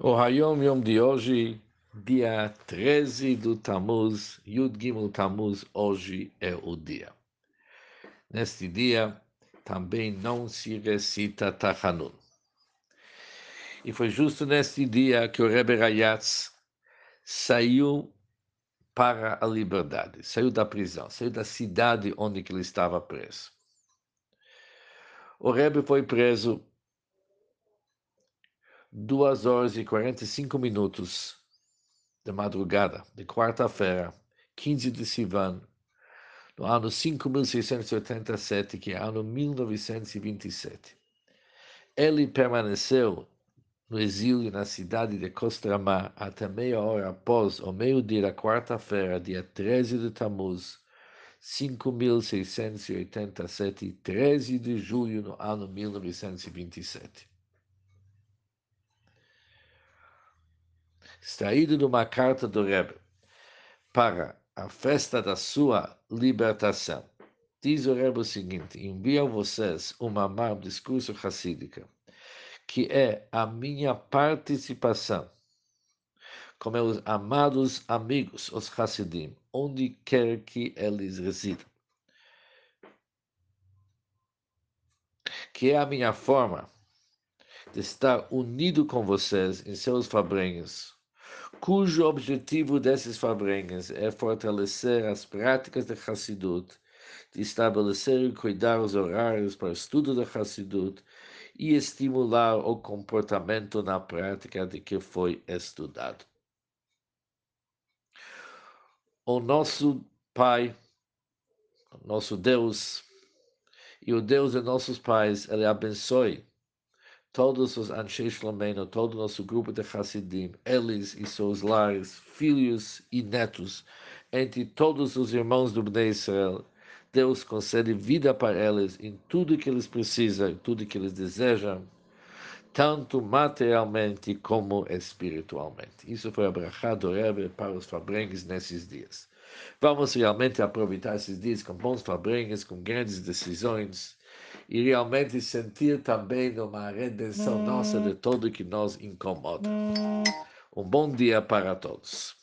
O Hayom Yom de hoje, dia 13 do Tammuz, Yud Gimel Tammuz, hoje é o dia. Neste dia também não se recita Tachanun. E foi justo neste dia que o Rebbe Rayatz saiu para a liberdade, saiu da prisão, saiu da cidade onde ele estava preso. O Rebbe foi preso duas horas e 45 minutos da madrugada de quarta-feira, 15 de Sivan, no ano 5687, que é ano 1927. Ele permaneceu no exílio na cidade de Kostrama até meia hora após o meio-dia da quarta-feira, dia 13 de Tammuz, 5687, 13 de julho no ano 1927. Extraído de uma carta do Rebbe para a festa da sua libertação. Diz o Rebbe o seguinte: envio a vocês uma um discurso racídica, que é a minha participação com meus amados amigos, os Hassidim, onde quer que eles residam. Que é a minha forma de estar unido com vocês em seus fabrenhos, cujo objetivo desses fabrenhas é fortalecer as práticas de Hassidut, de estabelecer e cuidar os horários para o estudo da Hassidut e estimular o comportamento na prática de que foi estudado. O nosso Pai, nosso Deus, e o Deus de nossos pais, Ele abençoe todos os Anshei Shlomeinu, todo o nosso grupo de Hassidim, eles e seus lares, filhos e netos, entre todos os irmãos do Bnei Israel, Deus concede vida para eles em tudo que eles precisam, tudo que eles desejam, tanto materialmente como espiritualmente. Isso foi a brachá do Rebbe para os fabrengues nesses dias. Vamos realmente aproveitar esses dias com bons fabrengues, com grandes decisões, e realmente sentir também uma redenção nossa de tudo que nos incomoda. Um bom dia para todos.